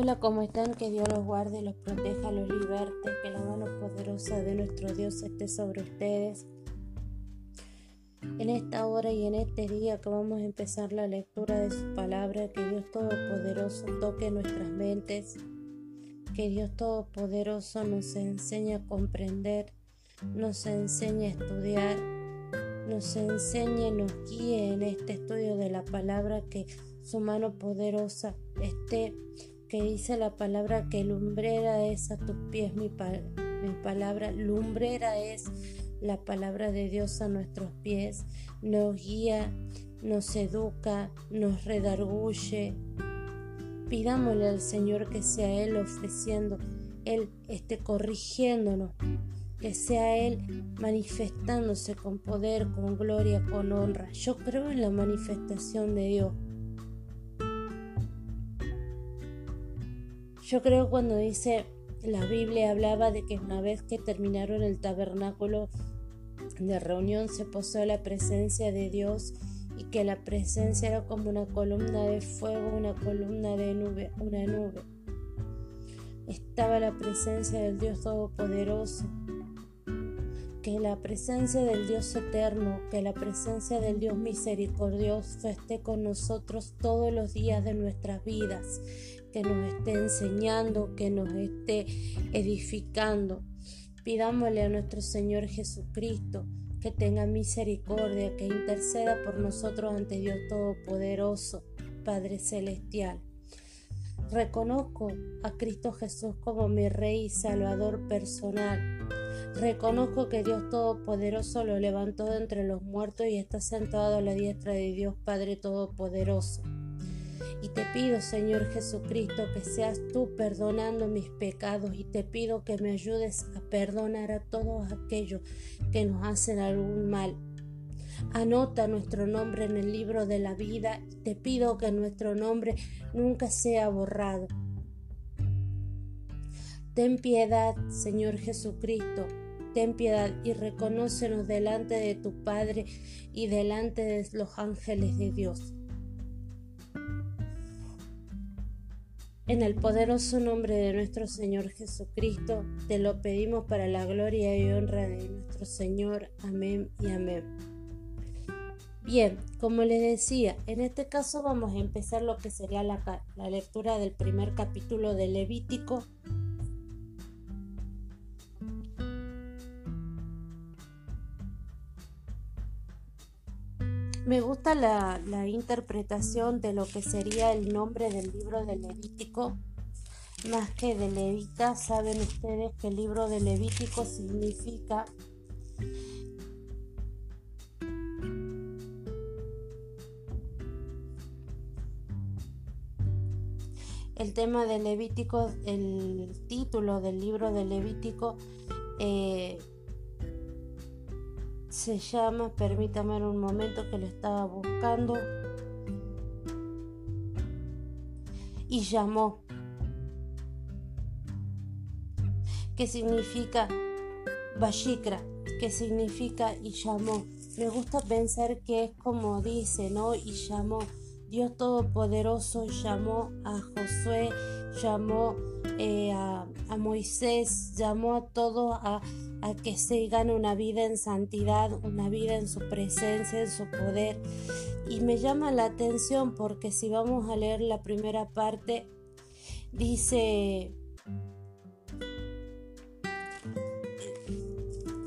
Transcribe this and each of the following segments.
Hola, ¿cómo están? Que Dios los guarde, los proteja, los liberte, que la mano poderosa de nuestro Dios esté sobre ustedes. En esta hora y en este día que vamos a empezar la lectura de su palabra, que Dios Todopoderoso toque nuestras mentes, que Dios Todopoderoso nos enseñe a comprender, nos enseñe a estudiar, nos enseñe, nos guíe en este estudio de la palabra, que su mano poderosa esté que dice la palabra que lumbrera es a tus pies mi, palabra, lumbrera es la palabra de Dios a nuestros pies, nos guía, nos educa, nos redarguye. Pidámosle al Señor que sea Él ofreciendo, Él esté corrigiéndonos, que sea Él manifestándose con poder, con gloria, con honra. Yo creo en la manifestación de Dios. Yo creo cuando dice la Biblia hablaba de que una vez que terminaron el tabernáculo de reunión se posó la presencia de Dios y que la presencia era como una columna de fuego, una columna de nube, una nube. Estaba la presencia del Dios Todopoderoso. Que la presencia del Dios eterno, que la presencia del Dios misericordioso esté con nosotros todos los días de nuestras vidas que nos esté enseñando, que nos esté edificando. Pidámosle a nuestro Señor Jesucristo que tenga misericordia, que interceda por nosotros ante Dios Todopoderoso, Padre Celestial. Reconozco a Cristo Jesús como mi Rey y Salvador personal. Reconozco que Dios Todopoderoso lo levantó de entre los muertos y está sentado a la diestra de Dios Padre Todopoderoso. Y te pido, Señor Jesucristo, que seas tú perdonando mis pecados y te pido que me ayudes a perdonar a todos aquellos que nos hacen algún mal. Anota nuestro nombre en el libro de la vida y te pido que nuestro nombre nunca sea borrado. Ten piedad, Señor Jesucristo, ten piedad y reconócenos delante de tu Padre y delante de los ángeles de Dios. En el poderoso nombre de nuestro Señor Jesucristo, te lo pedimos para la gloria y honra de nuestro Señor. Amén y amén. Bien, como les decía, en este caso vamos a empezar lo que sería la, lectura del primer capítulo de Levítico Me gusta la, interpretación de lo que sería el nombre del libro de Levítico, más que de Levita. Saben ustedes que el libro de Levítico significa el tema de Levítico, el título del libro de Levítico eh, se llama, permítame un momento que lo estaba buscando, y llamó, que significa Bashikra, que significa y llamó. Me gusta pensar que es como dice, ¿no? Y llamó. Dios Todopoderoso llamó a Josué, llamó eh, a, Moisés, llamó a todos a, a que sigan una vida en santidad, una vida en su presencia, en su poder. Y me llama la atención porque si vamos a leer la primera parte, dice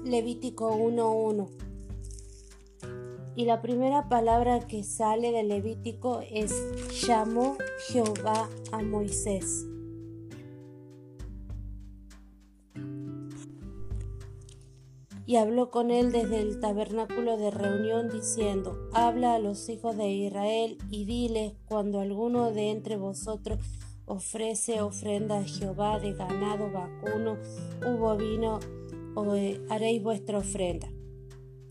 Levítico 1.1. Y la primera palabra que sale de Levítico es llamó Jehová a Moisés. Y habló con él desde el tabernáculo de reunión diciendo, Habla a los hijos de Israel y diles cuando alguno de entre vosotros ofrece ofrenda a Jehová de ganado vacuno hubo vino, o eh, haréis vuestra ofrenda.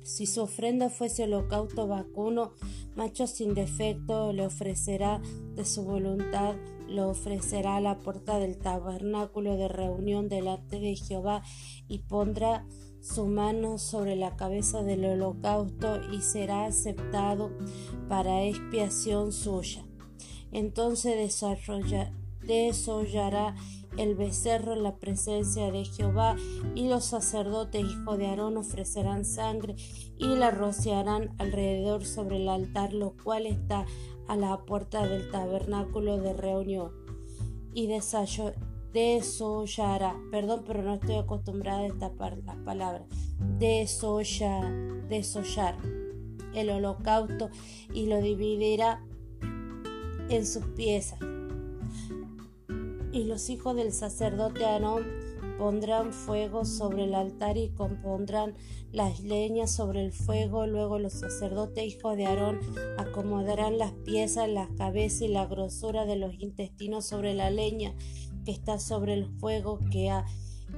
Si su ofrenda fuese holocausto vacuno, macho sin defecto, le ofrecerá de su voluntad, lo ofrecerá a la puerta del tabernáculo de reunión delante de Jehová y pondrá su mano sobre la cabeza del holocausto y será aceptado para expiación suya. Entonces desollará el becerro en la presencia de Jehová, y los sacerdotes hijos de Aarón ofrecerán sangre y la rociarán alrededor sobre el altar, lo cual está a la puerta del tabernáculo de reunión. Y desollará, perdón, pero no estoy acostumbrada a esta la palabra, desollar, desollar. El holocausto y lo dividirá en sus piezas. Y los hijos del sacerdote Aarón pondrán fuego sobre el altar y compondrán las leñas sobre el fuego. Luego los sacerdotes hijos de Aarón acomodarán las piezas, las cabezas y la grosura de los intestinos sobre la leña está sobre el fuego que,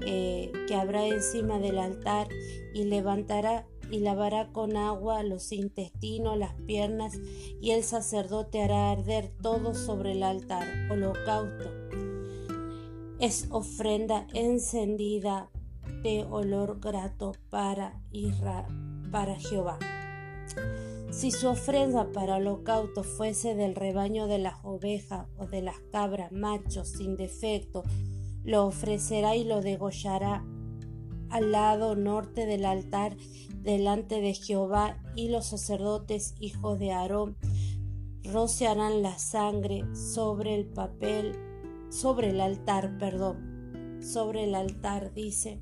eh, que habrá encima del altar y levantará y lavará con agua los intestinos, las piernas, y el sacerdote hará arder todo sobre el altar, holocausto es ofrenda encendida de olor grato para, para Jehová. Si su ofrenda para holocausto fuese del rebaño de las ovejas o de las cabras machos sin defecto, lo ofrecerá y lo degollará al lado norte del altar delante de Jehová y los sacerdotes hijos de Aarón rociarán la sangre sobre el papel sobre el altar, perdón, sobre el altar dice.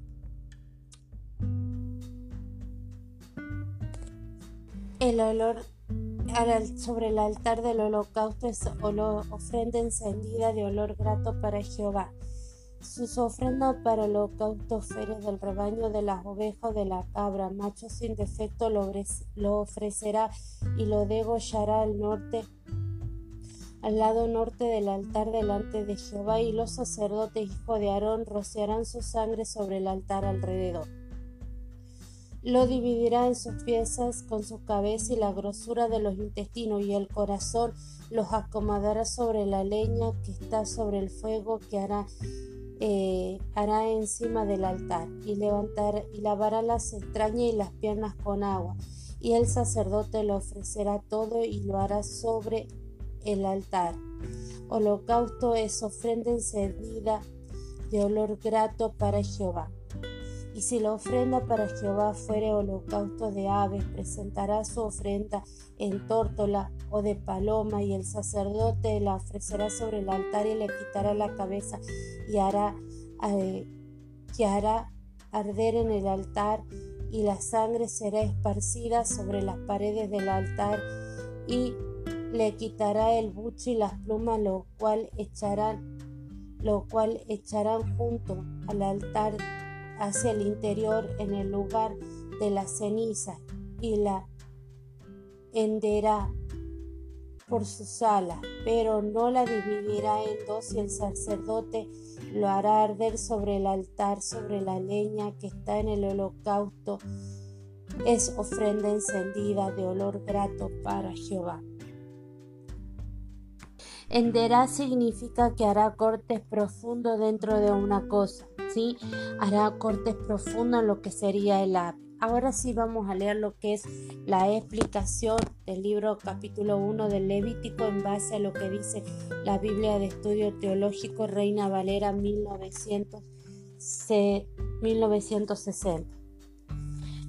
El olor sobre el altar del holocausto es ofrenda encendida de olor grato para Jehová. Sus ofrendas para el holocausto fuere del rebaño de las ovejas de la cabra, macho sin defecto lo, lo ofrecerá y lo degollará al norte al lado norte del altar delante de Jehová, y los sacerdotes hijos de Aarón rociarán su sangre sobre el altar alrededor. Lo dividirá en sus piezas con su cabeza y la grosura de los intestinos y el corazón los acomodará sobre la leña que está sobre el fuego que hará, eh, encima del altar y, levantar, y lavará las entrañas y las piernas con agua y el sacerdote lo ofrecerá todo y lo hará sobre el altar. Holocausto es ofrenda encendida de olor grato para Jehová. Y si la ofrenda para Jehová fuere holocausto de aves, presentará su ofrenda en tórtola o de paloma, y el sacerdote la ofrecerá sobre el altar y le quitará la cabeza y hará, eh, que hará arder en el altar, y la sangre será esparcida sobre las paredes del altar y le quitará el buche y las plumas, lo cual echarán, lo cual echarán junto al altar hacia el interior en el lugar de la ceniza y la henderá por sus alas, pero no la dividirá en dos y el sacerdote lo hará arder sobre el altar, sobre la leña que está en el holocausto. Es ofrenda encendida de olor grato para Jehová. Enderá significa que hará cortes profundos dentro de una cosa, ¿sí? Hará cortes profundos en lo que sería el ave. Ahora sí vamos a leer lo que es la explicación del libro capítulo 1 del Levítico en base a lo que dice la Biblia de Estudio Teológico Reina Valera 1960.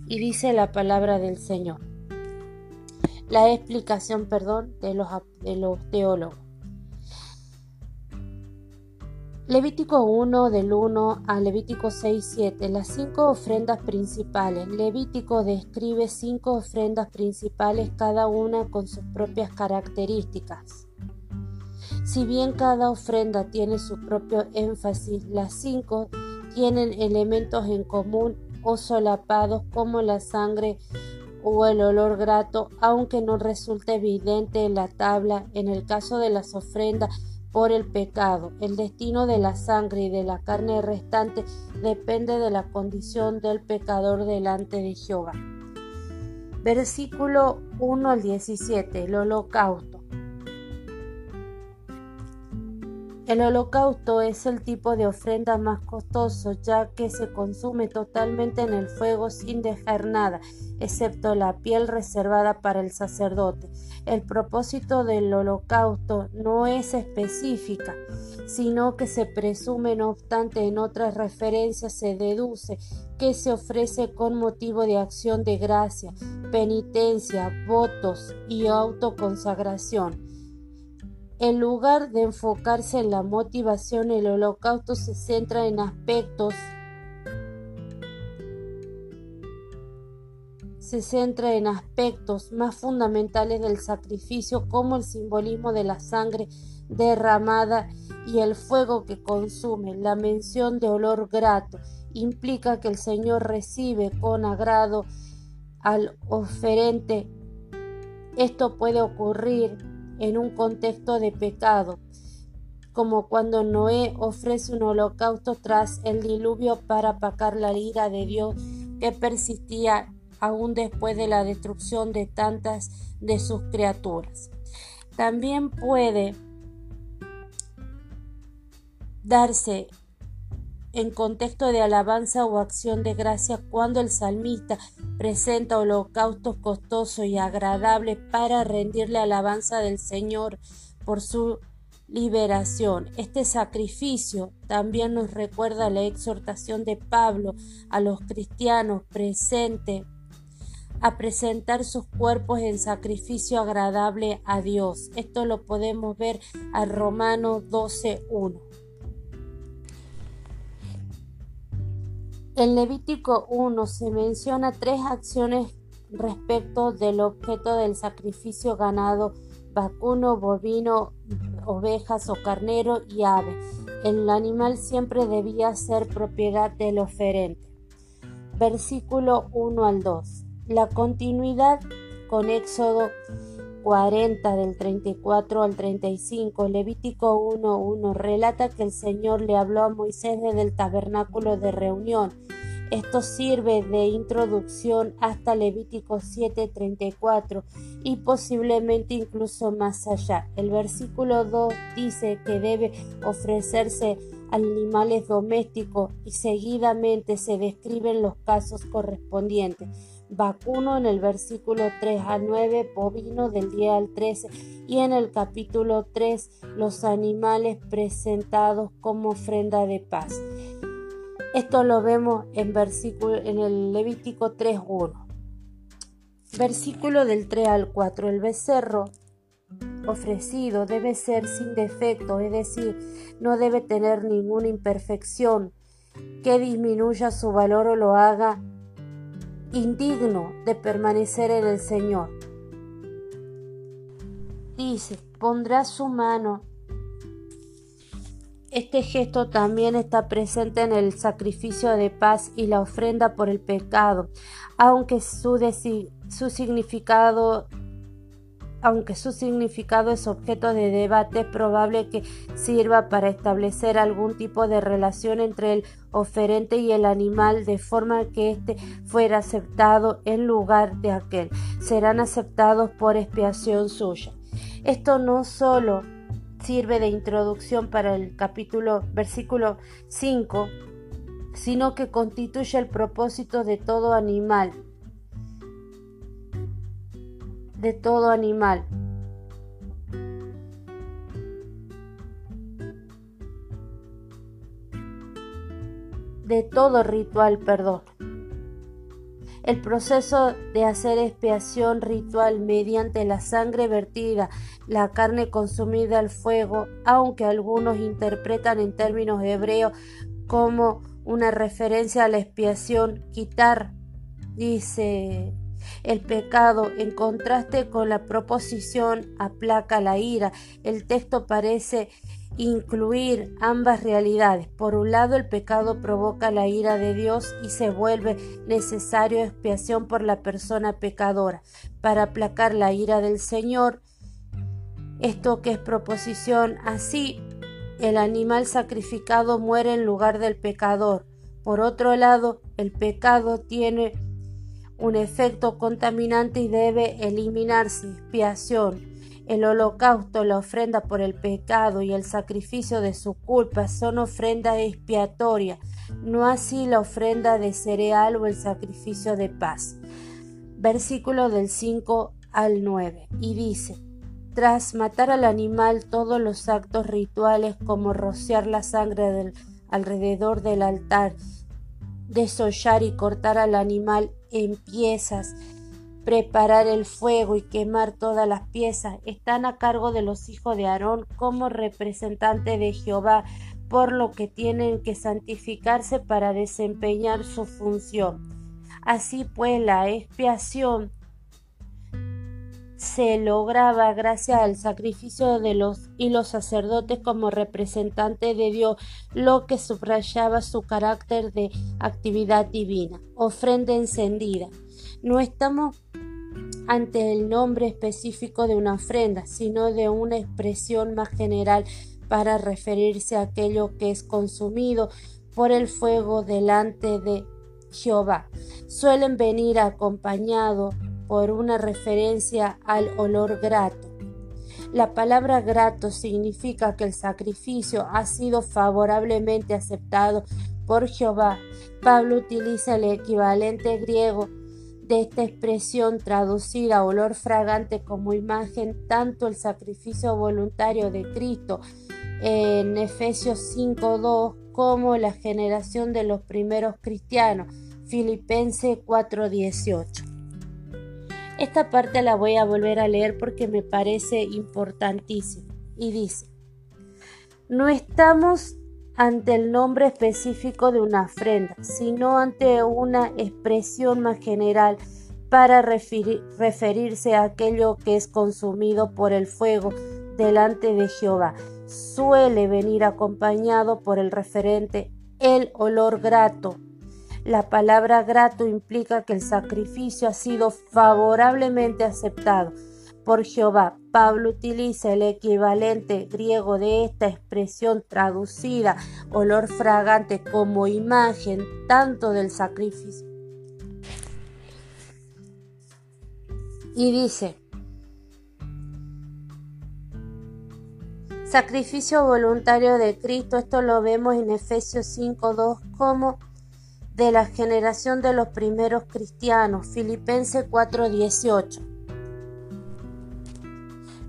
Y dice la palabra del Señor. La explicación, perdón, de los teólogos. Levítico 1 del 1 a Levítico 6, 7. Las cinco ofrendas principales. Levítico describe cinco ofrendas principales, cada una con sus propias características. Si bien cada ofrenda tiene su propio énfasis, las cinco tienen elementos en común o solapados como la sangre o el olor grato, aunque no resulte evidente en la tabla. En el caso de las ofrendas por el pecado. El destino de la sangre y de la carne restante depende de la condición del pecador delante de Jehová. Versículo 1 al 17. El holocausto. El holocausto es el tipo de ofrenda más costoso ya que se consume totalmente en el fuego sin dejar nada, excepto la piel reservada para el sacerdote. El propósito del holocausto no es específica, sino que se presume, no obstante, en otras referencias se deduce que se ofrece con motivo de acción de gracia, penitencia, votos y autoconsagración. En lugar de enfocarse en la motivación, el holocausto se centra en aspectos se centra en aspectos más fundamentales del sacrificio como el simbolismo de la sangre derramada y el fuego que consume. La mención de olor grato implica que el Señor recibe con agrado al oferente. Esto puede ocurrir en un contexto de pecado, como cuando Noé ofrece un holocausto tras el diluvio para apacar la ira de Dios que persistía aún después de la destrucción de tantas de sus criaturas. También puede darse en contexto de alabanza o acción de gracia cuando el salmista presenta holocaustos costosos y agradables para rendirle alabanza del Señor por su liberación. Este sacrificio también nos recuerda la exhortación de Pablo a los cristianos presentes a presentar sus cuerpos en sacrificio agradable a Dios. Esto lo podemos ver a Romanos 12.1. En Levítico 1 se menciona tres acciones respecto del objeto del sacrificio ganado, vacuno, bovino, ovejas o carnero y ave. El animal siempre debía ser propiedad del oferente. Versículo 1 al 2. La continuidad con Éxodo 40 del 34 al 35, Levítico 1.1 relata que el Señor le habló a Moisés desde el tabernáculo de reunión. Esto sirve de introducción hasta Levítico 7:34 y posiblemente incluso más allá. El versículo 2 dice que debe ofrecerse animales domésticos y seguidamente se describen los casos correspondientes vacuno en el versículo 3 al 9, bovino del 10 al 13 y en el capítulo 3 los animales presentados como ofrenda de paz. Esto lo vemos en, versículo, en el Levítico 3.1. Versículo del 3 al 4. El becerro ofrecido debe ser sin defecto, es decir, no debe tener ninguna imperfección que disminuya su valor o lo haga indigno de permanecer en el Señor. Dice, pondrá su mano. Este gesto también está presente en el sacrificio de paz y la ofrenda por el pecado, aunque su, su significado aunque su significado es objeto de debate, es probable que sirva para establecer algún tipo de relación entre el oferente y el animal de forma que éste fuera aceptado en lugar de aquel. Serán aceptados por expiación suya. Esto no solo sirve de introducción para el capítulo versículo 5, sino que constituye el propósito de todo animal de todo animal. De todo ritual, perdón. El proceso de hacer expiación ritual mediante la sangre vertida, la carne consumida al fuego, aunque algunos interpretan en términos hebreos como una referencia a la expiación, quitar, dice el pecado, en contraste con la proposición, aplaca la ira. El texto parece incluir ambas realidades. Por un lado, el pecado provoca la ira de Dios y se vuelve necesario expiación por la persona pecadora. Para aplacar la ira del Señor, esto que es proposición así, el animal sacrificado muere en lugar del pecador. Por otro lado, el pecado tiene un efecto contaminante y debe eliminarse. Expiación. El holocausto, la ofrenda por el pecado y el sacrificio de su culpa son ofrenda expiatoria, no así la ofrenda de cereal o el sacrificio de paz. Versículo del 5 al 9. Y dice, tras matar al animal todos los actos rituales como rociar la sangre alrededor del altar, desollar y cortar al animal en piezas, preparar el fuego y quemar todas las piezas están a cargo de los hijos de Aarón como representantes de Jehová, por lo que tienen que santificarse para desempeñar su función. Así pues, la expiación se lograba gracias al sacrificio de los y los sacerdotes como representantes de Dios, lo que subrayaba su carácter de actividad divina. Ofrenda encendida. No estamos ante el nombre específico de una ofrenda, sino de una expresión más general para referirse a aquello que es consumido por el fuego delante de Jehová. Suelen venir acompañados por una referencia al olor grato. La palabra grato significa que el sacrificio ha sido favorablemente aceptado por Jehová. Pablo utiliza el equivalente griego de esta expresión traducida olor fragante como imagen tanto el sacrificio voluntario de Cristo en Efesios 5.2 como la generación de los primeros cristianos. Filipenses 4.18. Esta parte la voy a volver a leer porque me parece importantísima. Y dice, no estamos ante el nombre específico de una ofrenda, sino ante una expresión más general para referirse a aquello que es consumido por el fuego delante de Jehová. Suele venir acompañado por el referente el olor grato la palabra grato implica que el sacrificio ha sido favorablemente aceptado por Jehová. Pablo utiliza el equivalente griego de esta expresión traducida olor fragante como imagen tanto del sacrificio. Y dice, sacrificio voluntario de Cristo, esto lo vemos en Efesios 5.2 como de la generación de los primeros cristianos, Filipenses 4:18.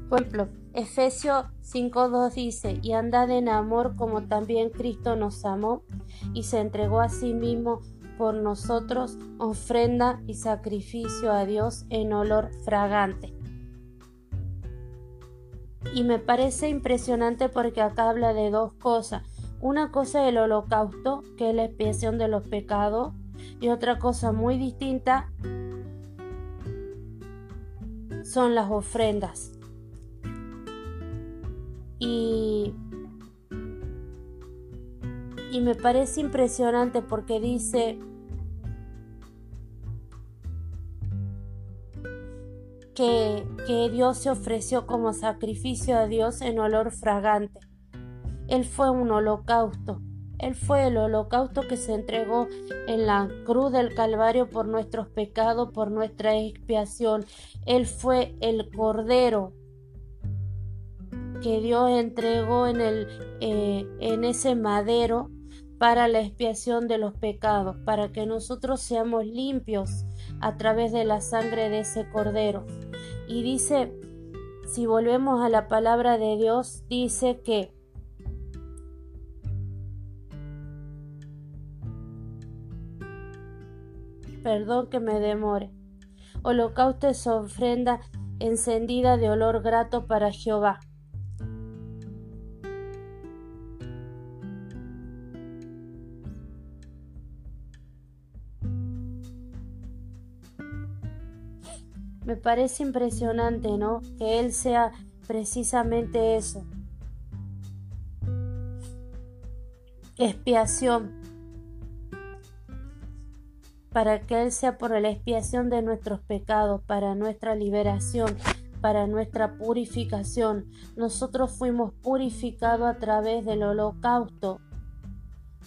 Por ejemplo, Efesios 5:2 dice, y andad en amor como también Cristo nos amó y se entregó a sí mismo por nosotros, ofrenda y sacrificio a Dios en olor fragante. Y me parece impresionante porque acá habla de dos cosas. Una cosa es el holocausto, que es la expiación de los pecados, y otra cosa muy distinta son las ofrendas. Y, me parece impresionante porque dice que, que Dios se ofreció como sacrificio a Dios en olor fragante. Él fue un holocausto. Él fue el holocausto que se entregó en la cruz del Calvario por nuestros pecados, por nuestra expiación. Él fue el cordero que Dios entregó en, el, eh, en ese madero para la expiación de los pecados, para que nosotros seamos limpios a través de la sangre de ese cordero. Y dice, si volvemos a la palabra de Dios, dice que perdón que me demore. Holocausto es ofrenda encendida de olor grato para Jehová. Me parece impresionante, ¿no? Que Él sea precisamente eso. Expiación para que Él sea por la expiación de nuestros pecados, para nuestra liberación, para nuestra purificación. Nosotros fuimos purificados a través del holocausto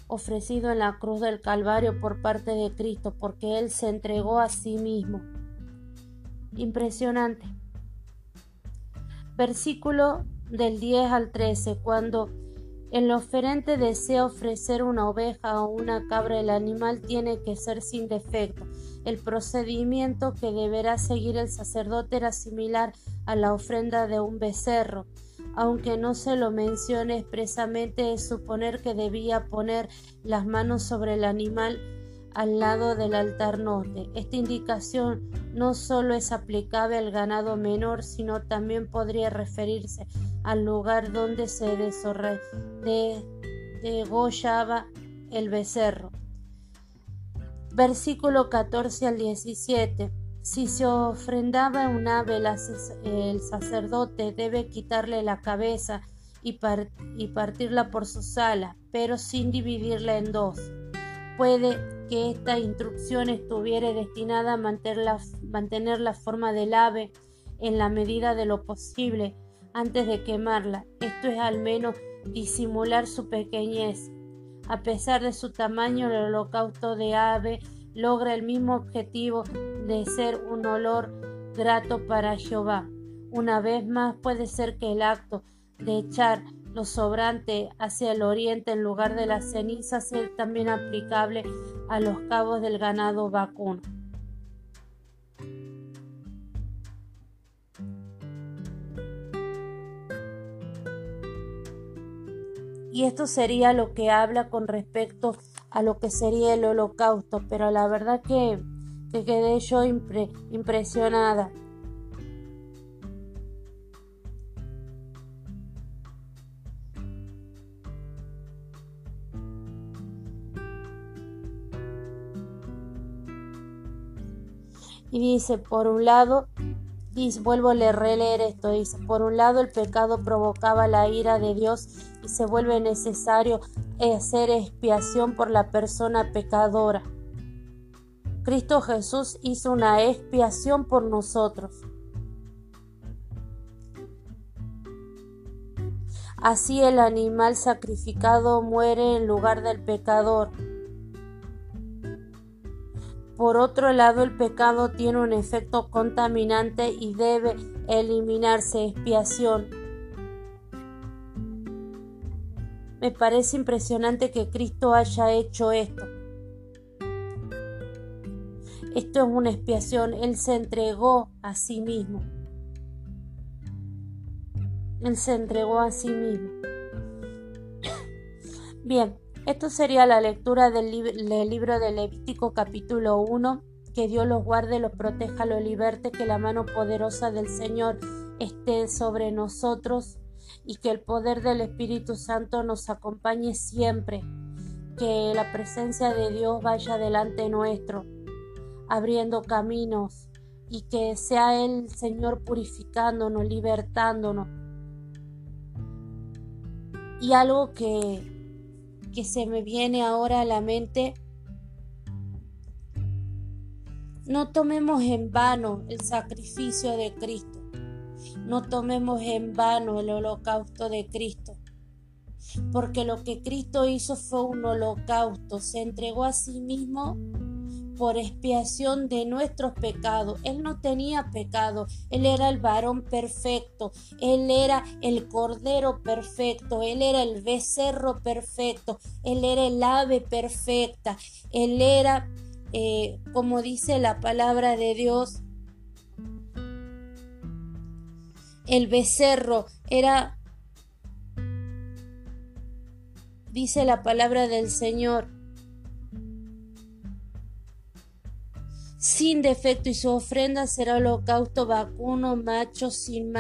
ofrecido en la cruz del Calvario por parte de Cristo, porque Él se entregó a sí mismo. Impresionante. Versículo del 10 al 13, cuando el oferente desea ofrecer una oveja o una cabra, el animal tiene que ser sin defecto. El procedimiento que deberá seguir el sacerdote era similar a la ofrenda de un becerro. Aunque no se lo mencione expresamente, es suponer que debía poner las manos sobre el animal al lado del altar norte. Esta indicación no solo es aplicable al ganado menor, sino también podría referirse al lugar donde se degollaba el becerro. Versículo 14 al 17. Si se ofrendaba un ave, el sacerdote debe quitarle la cabeza y, partirla por sus alas, pero sin dividirla en dos. Puede que esta instrucción estuviera destinada a mantener la, forma del ave en la medida de lo posible antes de quemarla. Esto es al menos disimular su pequeñez. A pesar de su tamaño, el holocausto de ave logra el mismo objetivo de ser un olor grato para Jehová. Una vez más puede ser que el acto de echar lo sobrante hacia el oriente en lugar de la ceniza ser también aplicable a los cabos del ganado vacuno. Y esto sería lo que habla con respecto a lo que sería el holocausto, pero la verdad que, quedé yo impresionada. Y dice, por un lado, dice, vuelvo a releer esto, dice, por un lado el pecado provocaba la ira de Dios y se vuelve necesario hacer expiación por la persona pecadora. Cristo Jesús hizo una expiación por nosotros. Así el animal sacrificado muere en lugar del pecador. Por otro lado, el pecado tiene un efecto contaminante y debe eliminarse expiación. Me parece impresionante que Cristo haya hecho esto. Esto es una expiación. Él se entregó a sí mismo. Él se entregó a sí mismo. Bien, esto sería la lectura del, libro de Levítico capítulo 1. Que Dios los guarde, los proteja, los liberte, que la mano poderosa del Señor esté sobre nosotros y que el poder del Espíritu Santo nos acompañe siempre. Que la presencia de Dios vaya delante nuestro, abriendo caminos y que sea el Señor purificándonos, libertándonos. Y algo que que se me viene ahora a la mente, no tomemos en vano el sacrificio de Cristo. No tomemos en vano el holocausto de Cristo. Porque lo que Cristo hizo fue un holocausto. Se entregó a sí mismo por expiación de nuestros pecados. Él no tenía pecado, Él era el varón perfecto, Él era el cordero perfecto, Él era el becerro perfecto, Él era el ave perfecta, Él era, eh, como dice la palabra de Dios, el becerro era, dice la palabra del Señor, sin defecto y su ofrenda será holocausto vacuno, macho, sin,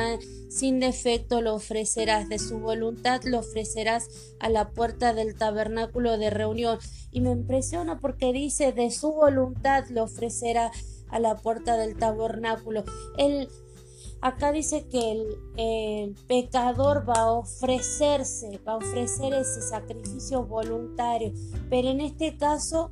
sin defecto lo ofrecerás, de su voluntad lo ofrecerás a la puerta del tabernáculo de reunión. Y me impresiona porque dice, de su voluntad lo ofrecerá a la puerta del tabernáculo. Él, acá dice que el, el pecador va a ofrecerse, va a ofrecer ese sacrificio voluntario, pero en este caso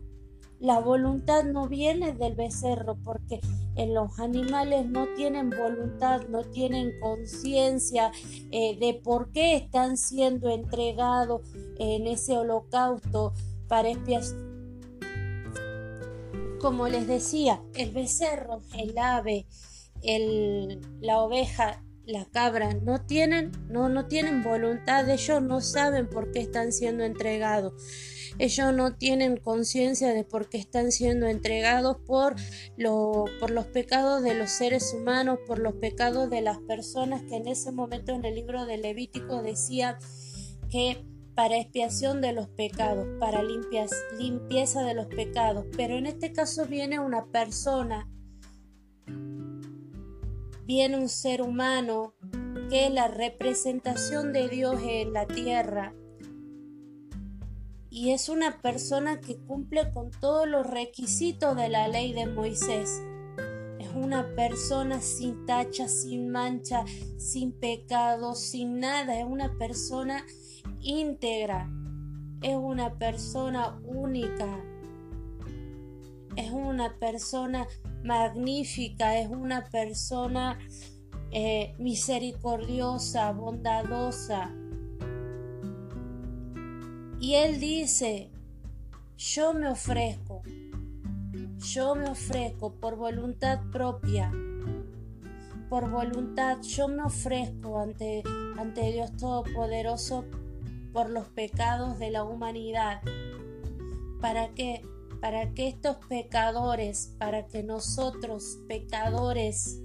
la voluntad no viene del becerro porque en los animales no tienen voluntad, no tienen conciencia eh, de por qué están siendo entregados en ese holocausto para expiación. Como les decía, el becerro, el ave, el, la oveja la cabra, no tienen, no, no tienen voluntad, ellos no saben por qué están siendo entregados. Ellos no tienen conciencia de por qué están siendo entregados por, por los pecados de los seres humanos, por los pecados de las personas que en ese momento en el libro de Levítico decía que para expiación de los pecados, para limpieza de los pecados. Pero en este caso viene una persona viene un ser humano que es la representación de Dios en la tierra y es una persona que cumple con todos los requisitos de la ley de Moisés. Es una persona sin tacha, sin mancha, sin pecado, sin nada. Es una persona íntegra. Es una persona única. Es una persona magnífica, es una persona eh, misericordiosa, bondadosa. Y él dice, yo me ofrezco, yo me ofrezco por voluntad propia, por voluntad, yo me ofrezco ante, ante Dios Todopoderoso por los pecados de la humanidad. ¿Para qué? para que estos pecadores, para que nosotros pecadores,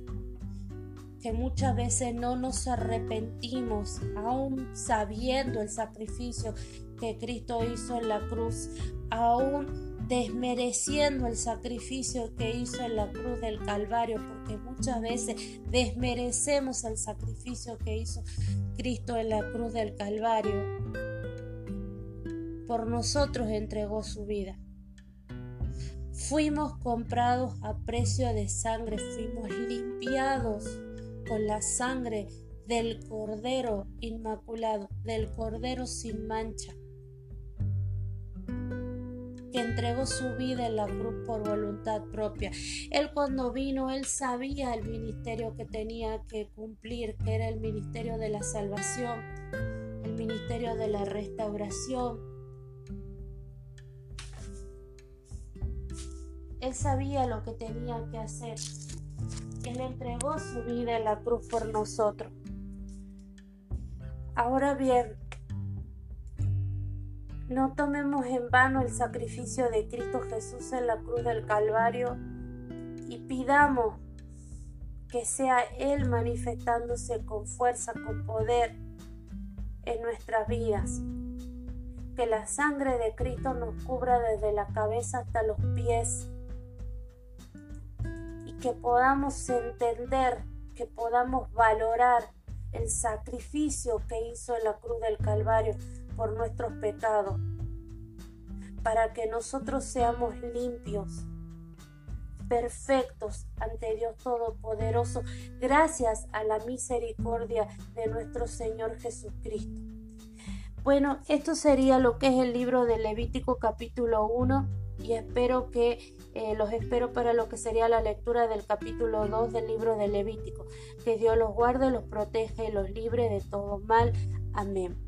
que muchas veces no nos arrepentimos, aún sabiendo el sacrificio que Cristo hizo en la cruz, aún desmereciendo el sacrificio que hizo en la cruz del Calvario, porque muchas veces desmerecemos el sacrificio que hizo Cristo en la cruz del Calvario. Por nosotros entregó su vida. Fuimos comprados a precio de sangre, fuimos limpiados con la sangre del Cordero Inmaculado, del Cordero sin mancha, entregó su vida en la cruz por voluntad propia. Él cuando vino, él sabía el ministerio que tenía que cumplir, que era el ministerio de la salvación, el ministerio de la restauración, Él sabía lo que tenía que hacer. Él entregó su vida en la cruz por nosotros. Ahora bien, no tomemos en vano el sacrificio de Cristo Jesús en la cruz del Calvario y pidamos que sea Él manifestándose con fuerza, con poder en nuestras vidas. Que la sangre de Cristo nos cubra desde la cabeza hasta los pies que podamos entender, que podamos valorar el sacrificio que hizo en la cruz del Calvario por nuestros pecados, para que nosotros seamos limpios, perfectos ante Dios Todopoderoso, gracias a la misericordia de nuestro Señor Jesucristo. Bueno, esto sería lo que es el libro de Levítico capítulo 1 y espero que eh, los espero para lo que sería la lectura del capítulo 2 del libro de Levítico. Que Dios los guarde, los protege y los libre de todo mal. Amén.